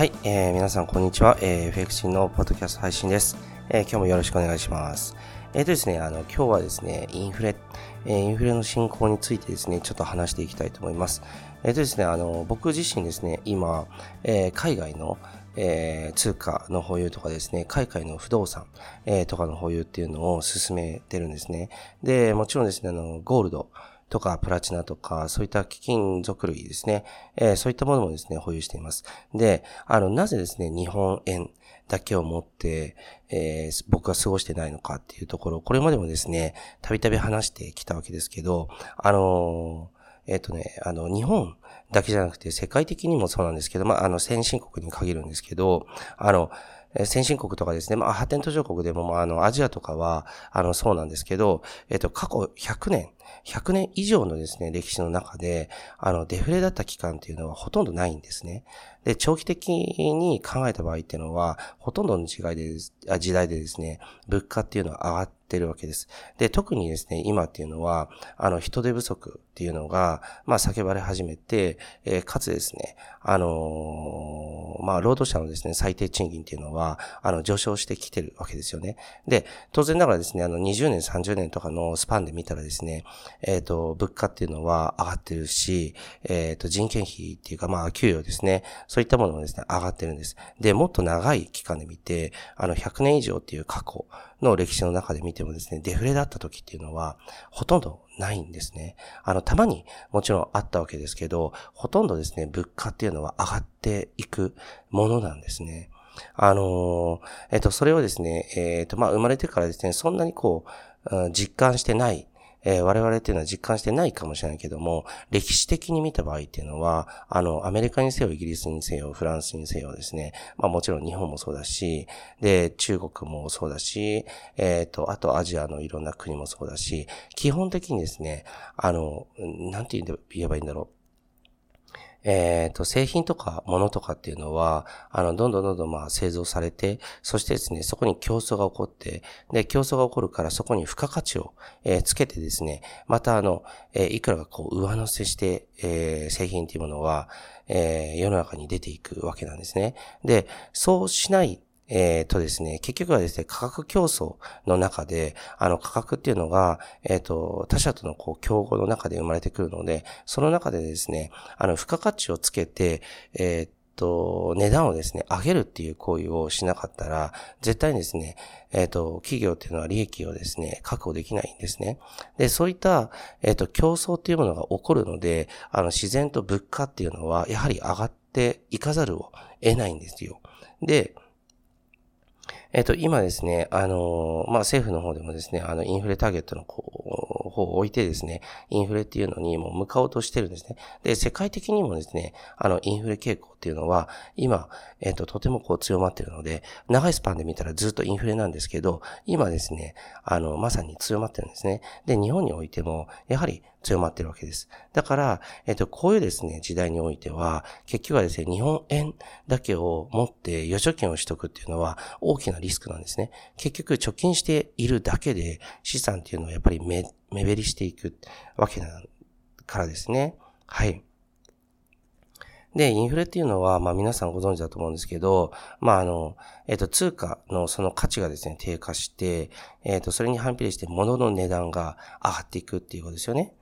はい、えー、皆さんこんにちは。えー、FX のポッドキャスト配信です。えー、今日もよろしくお願いします。えっ、ー、とですね、あの、今日はですね、インフレ、え、インフレの進行についてですね、ちょっと話していきたいと思います。えっ、とですね、あの、僕自身ですね、今、え、海外の、えー、通貨の保有とかですね、海外の不動産、えー、とかの保有っていうのを進めてるんですね。で、もちろんですね、あの、ゴールド、とか、プラチナとか、そういった貴金属類ですね、えー、そういったものもですね、保有しています。で、あの、なぜですね、日本円だけを持って、えー、僕は過ごしてないのかっていうところ、これまでもですね、たびたび話してきたわけですけど、あのー、えっ、とね、あの、日本だけじゃなくて世界的にもそうなんですけど、まあ、あの、先進国に限るんですけど、あの、先進国とかですね、まあ、発展途上国でも、まあ、あの、アジアとかは、あの、そうなんですけど、えっと、過去100年、100年以上のですね、歴史の中で、あの、デフレだった期間っていうのはほとんどないんですね。で、長期的に考えた場合っていうのは、ほとんどの時代で時代でですね、物価っていうのは上がっててるわけです。で、特にですね、今っていうのは、あの、人手不足っていうのが、まあ、叫ばれ始めて、えー、かつですね、あのー、まあ、労働者のですね、最低賃金っていうのは、あの、上昇してきてるわけですよね。で、当然ながらですね、あの、20年、30年とかのスパンで見たらですね、えっ、ー、と、物価っていうのは上がってるし、えっ、と、人件費っていうか、まあ、給与ですね、そういったものもですね、上がってるんです。で、もっと長い期間で見て、あの、100年以上っていう過去の歴史の中で見てもですね、デフレだった時っていうのは、ほとんどないんですね。あの、たまにもちろんあったわけですけど、ほとんどですね、物価っていうのは上がっていくものなんですね。あのえっと、それをですね、えっと、まあ、生まれてからですね、そんなにこう、実感してないえー、我々っていうのは実感してないかもしれないけども、歴史的に見た場合っていうのは、あの、アメリカにせよ、イギリスにせよ、フランスにせよですね、まあもちろん日本もそうだし、で、中国もそうだし、えっ、ー、と、あとアジアのいろんな国もそうだし、基本的にですね、あの、なんて言えばいいんだろう。えっ、ー、と、製品とか物とかっていうのは、あの、どんどんどんどんまあ製造されて、そしてですね、そこに競争が起こって、で、競争が起こるからそこに付加価値を、えー、つけてですね、またあの、えー、いくらがこう上乗せして、えー、製品っていうものは、えー、世の中に出ていくわけなんですね。で、そうしないえっ、とですね、結局はですね、価格競争の中で、あの価格っていうのが、えっ、と、他社とのこう競合の中で生まれてくるので、その中でですね、あの、付加価値をつけて、えっ、と、値段をですね、上げるっていう行為をしなかったら、絶対にですね、えっ、と、企業っていうのは利益をですね、確保できないんですね。で、そういった、えっ、と、競争っていうものが起こるので、あの、自然と物価っていうのは、やはり上がっていかざるを得ないんですよ。で、えっ、と、今ですね、あの、まあ、政府の方でもですね、あの、インフレターゲットのこう、方を置いてですね、インフレっていうのにもう向かおうとしてるんですね。で、世界的にもですね、あの、インフレ傾向っていうのは、今、えっ、と、とてもこう強まってるので、長いスパンで見たらずっとインフレなんですけど、今ですね、あの、まさに強まってるんですね。で、日本においても、やはり強まってるわけです。だから、えっと、こういうですね、時代においては、結局はですね、日本円だけを持って預貯金をしとくっていうのは大きなリスクなんですね。結局、貯金しているだけで資産っていうのはやっぱり目、目減りしていくわけだからですね。はい。で、インフレっていうのは、まあ皆さんご存知だと思うんですけど、まああの、えっ、と、通貨のその価値がですね、低下して、えっ、と、それに反比例して物の値段が上がっていくっていうことですよね。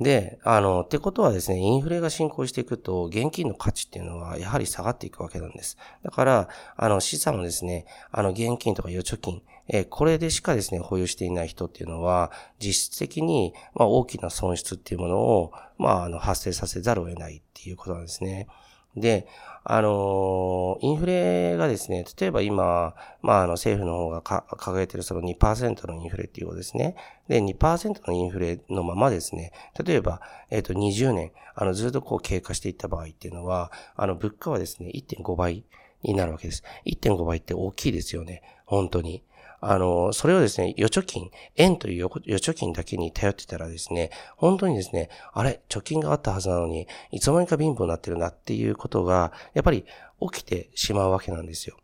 で、あの、ってことはですね、インフレが進行していくと、現金の価値っていうのは、やはり下がっていくわけなんです。だから、あの、資産をですね、あの、現金とか預貯金、え、これでしかですね、保有していない人っていうのは、実質的に、まあ、大きな損失っていうものを、まあ、あの、発生させざるを得ないっていうことなんですね。で、あの、インフレがですね、例えば今、まあ、あの、政府の方が掲げてるその2%のインフレっていうことですね。で、2%のインフレのままですね、例えば、えっ、ー、と、20年、あの、ずっとこう経過していった場合っていうのは、あの、物価はですね、1.5倍になるわけです。1.5倍って大きいですよね。本当に。あの、それをですね、預貯金、円という預貯金だけに頼ってたらですね、本当にですね、あれ、貯金があったはずなのに、いつの間にか貧乏になってるなっていうことが、やっぱり起きてしまうわけなんですよ。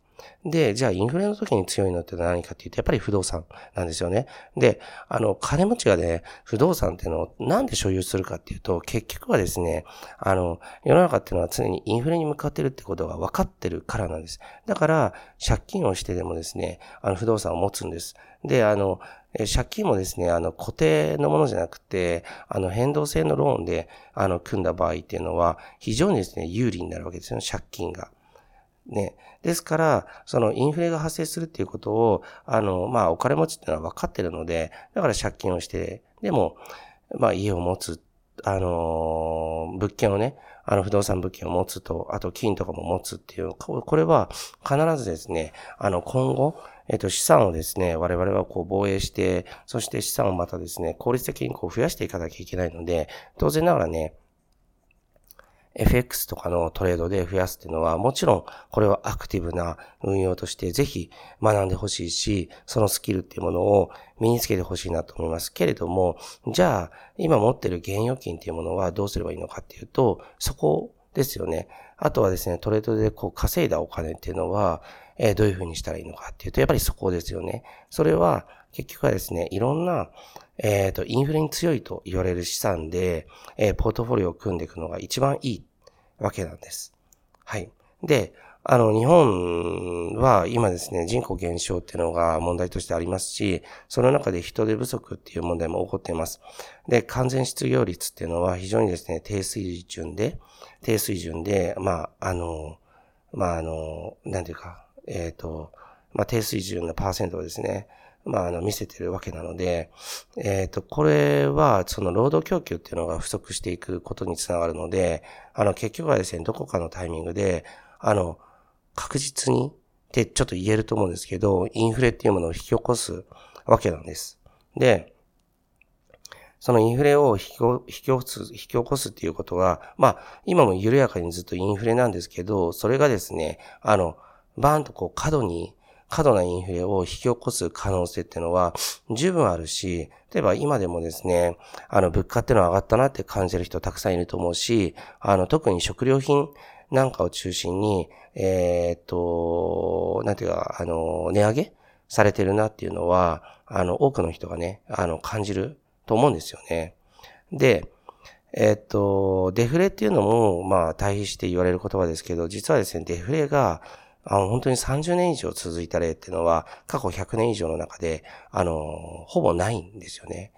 で、じゃあインフレの時に強いのって何かっていうと、やっぱり不動産なんですよね。で、あの、金持ちがね、不動産っていうのをなんで所有するかっていうと、結局はですね、あの、世の中っていうのは常にインフレに向かってるってことが分かってるからなんです。だから、借金をしてでもですね、あの、不動産を持つんです。で、あの、借金もですね、あの、固定のものじゃなくて、あの、変動性のローンで、あの、組んだ場合っていうのは、非常にですね、有利になるわけですよ、借金が。ね。ですから、そのインフレが発生するっていうことを、あの、まあ、お金持ちっていうのは分かってるので、だから借金をして、でも、まあ、家を持つ、あの、物件をね、あの、不動産物件を持つと、あと金とかも持つっていう、これは必ずですね、あの、今後、えっ、と、資産をですね、我々はこう防衛して、そして資産をまたですね、効率的にこう増やしていかなきゃいけないので、当然ながらね、FX とかのトレードで増やすっていうのは、もちろんこれはアクティブな運用としてぜひ学んでほしいし、そのスキルっていうものを身につけてほしいなと思います。けれども、じゃあ、今持ってる現預金っていうものはどうすればいいのかっていうと、そこですよね。あとはですね、トレードでこう稼いだお金っていうのは、えー、どういうふうにしたらいいのかっていうと、やっぱりそこですよね。それは、結局はですね、いろんな、えっ、ー、と、インフレに強いと言われる資産で、えー、ポートフォリオを組んでいくのが一番いいわけなんです。はい。で、あの、日本は今ですね、人口減少っていうのが問題としてありますし、その中で人手不足っていう問題も起こっています。で、完全失業率っていうのは非常にですね、低水準で、低水準で、まあ、あの、まあ、あの、なんていうか、えっ、ー、と、まあ、低水準のパーセントをですね、まあ、あの、見せてるわけなので、えっ、ー、と、これは、その労働供給っていうのが不足していくことにつながるので、あの、結局はですね、どこかのタイミングで、あの、確実にってちょっと言えると思うんですけど、インフレっていうものを引き起こすわけなんです。で、そのインフレを引き起こす、引き起こすっていうことは、まあ、今も緩やかにずっとインフレなんですけど、それがですね、あの、バーンとこう過度に、過度なインフレを引き起こす可能性っていうのは十分あるし、例えば今でもですね、あの物価っていうのは上がったなって感じる人たくさんいると思うし、あの特に食料品なんかを中心に、えー、っと、なんていうか、あの、値上げされてるなっていうのは、あの、多くの人がね、あの、感じると思うんですよね。で、えっと、デフレっていうのも、まあ、対比して言われる言葉ですけど、実はですね、デフレが、あの、本当に30年以上続いた例っていうのは、過去100年以上の中で、あの、ほぼないんですよね。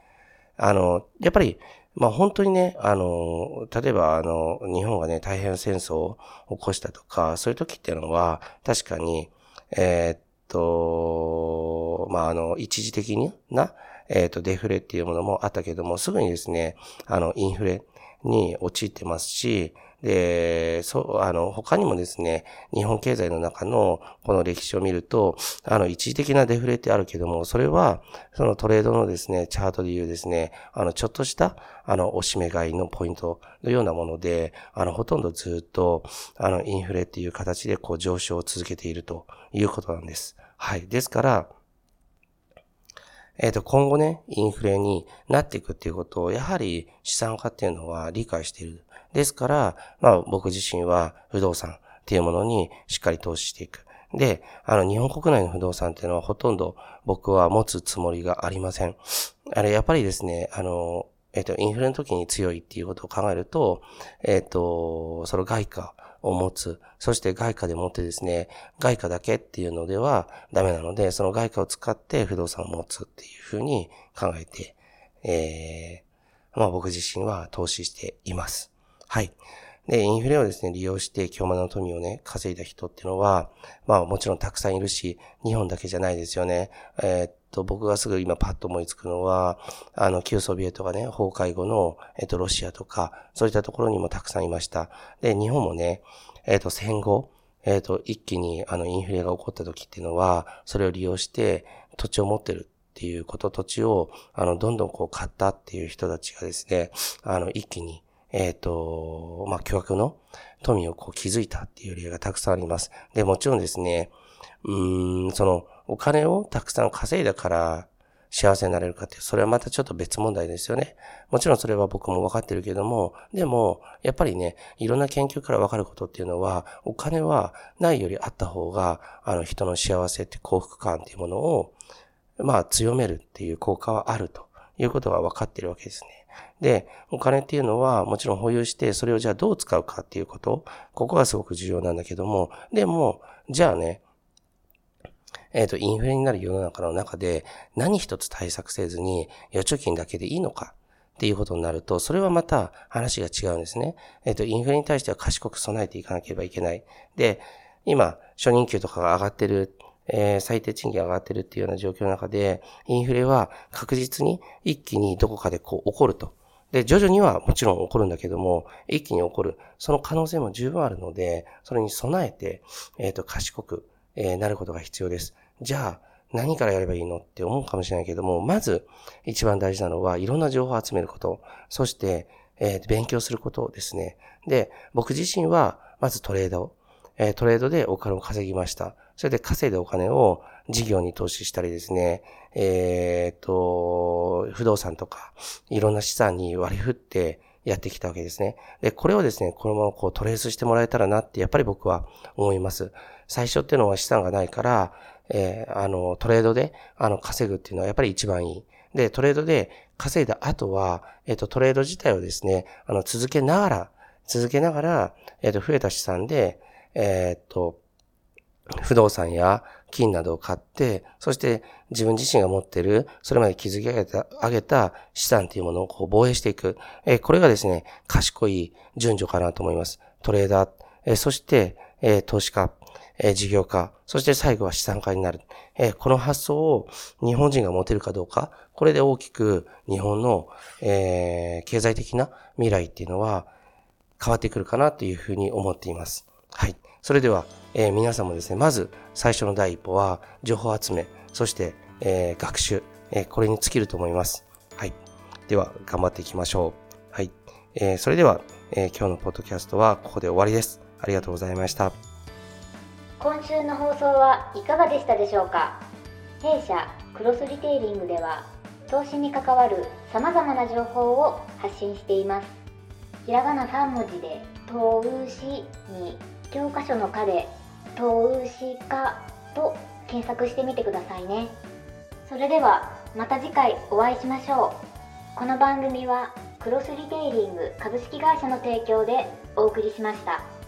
あの、やっぱり、まあ本当にね、あの、例えばあの、日本がね、太平洋戦争を起こしたとか、そういう時っていうのは、確かに、えー、っと、まああの、一時的な、えー、っと、デフレっていうものもあったけども、すぐにですね、あの、インフレに陥ってますし、で、そう、あの、他にもですね、日本経済の中のこの歴史を見ると、あの、一時的なデフレってあるけども、それは、そのトレードのですね、チャートでいうですね、あの、ちょっとした、あの、おしめ買いのポイントのようなもので、あの、ほとんどずっと、あの、インフレっていう形でこう上昇を続けているということなんです。はい。ですから、えっ、ー、と、今後ね、インフレになっていくっていうことを、やはり資産家っていうのは理解している。ですから、まあ僕自身は不動産っていうものにしっかり投資していく。で、あの、日本国内の不動産っていうのはほとんど僕は持つつもりがありません。あれ、やっぱりですね、あの、えっ、ー、と、インフレの時に強いっていうことを考えると、えっ、ー、と、その外貨を持つ。そして外貨でもってですね、外貨だけっていうのではダメなので、その外貨を使って不動産を持つっていうふうに考えて、えー、まあ僕自身は投資しています。はい。で、インフレをですね、利用して京間の富をね、稼いだ人っていうのは、まあもちろんたくさんいるし、日本だけじゃないですよね。えー、っと、僕がすぐ今パッと思いつくのは、あの、旧ソビエトがね、崩壊後の、えー、っと、ロシアとか、そういったところにもたくさんいました。で、日本もね、えー、っと、戦後、えっと、一気にあの、インフレが起こった時っていうのは、それを利用して土地を持ってるっていうこと、土地を、あの、どんどんこう買ったっていう人たちがですね、あの、一気に、えっ、ー、と、まあ、巨額の富をこう築いたっていう例がたくさんあります。で、もちろんですね、うん、その、お金をたくさん稼いだから幸せになれるかって、それはまたちょっと別問題ですよね。もちろんそれは僕も分かってるけども、でも、やっぱりね、いろんな研究から分かることっていうのは、お金はないよりあった方が、あの人の幸せって幸福感っていうものを、まあ強めるっていう効果はあるということが分かってるわけですね。で、お金っていうのはもちろん保有して、それをじゃあどう使うかっていうこと、ここがすごく重要なんだけども、でも、じゃあね、えっ、ー、と、インフレになる世の中の中で何一つ対策せずに預貯金だけでいいのかっていうことになると、それはまた話が違うんですね。えっ、ー、と、インフレに対しては賢く備えていかなければいけない。で、今、初任給とかが上がってるえー、最低賃金上がってるっていうような状況の中で、インフレは確実に一気にどこかでこう起こると。で、徐々にはもちろん起こるんだけども、一気に起こる。その可能性も十分あるので、それに備えて、えっ、ー、と、賢く、えー、なることが必要です。じゃあ、何からやればいいのって思うかもしれないけども、まず、一番大事なのは、いろんな情報を集めること。そして、えー、勉強することですね。で、僕自身は、まずトレード。え、トレードでお金を稼ぎました。それで稼いだお金を事業に投資したりですね、えっ、と、不動産とか、いろんな資産に割り振ってやってきたわけですね。で、これをですね、このままこうトレースしてもらえたらなって、やっぱり僕は思います。最初っていうのは資産がないから、えー、あの、トレードで、あの、稼ぐっていうのはやっぱり一番いい。で、トレードで稼いだ後は、えっ、と、トレード自体をですね、あの、続けながら、続けながら、えっ、と、増えた資産で、えっと、不動産や金などを買って、そして自分自身が持っている、それまで築き上げた、上げた資産というものをこう防衛していく。えー、これがですね、賢い順序かなと思います。トレーダー、えー、そして、えー、投資家、え事業家、そして最後は資産家になる。えこの発想を日本人が持てるかどうか、これで大きく日本の、え経済的な未来っていうのは変わってくるかなというふうに思っています。はい。それでは、えー、皆さんもですね、まず最初の第一歩は情報集め、そして、えー、学習、えー、これに尽きると思います。はい。では、頑張っていきましょう。はい。えー、それでは、えー、今日のポッドキャストはここで終わりです。ありがとうございました。今週の放送はいかがでしたでしょうか？弊社クロスリテイリングでは投資に関わる様々な情報を発信しています。ひらがな3文字で投資に教科書の科で投資家と検索してみてくださいねそれではまた次回お会いしましょうこの番組はクロスリテイリング株式会社の提供でお送りしました。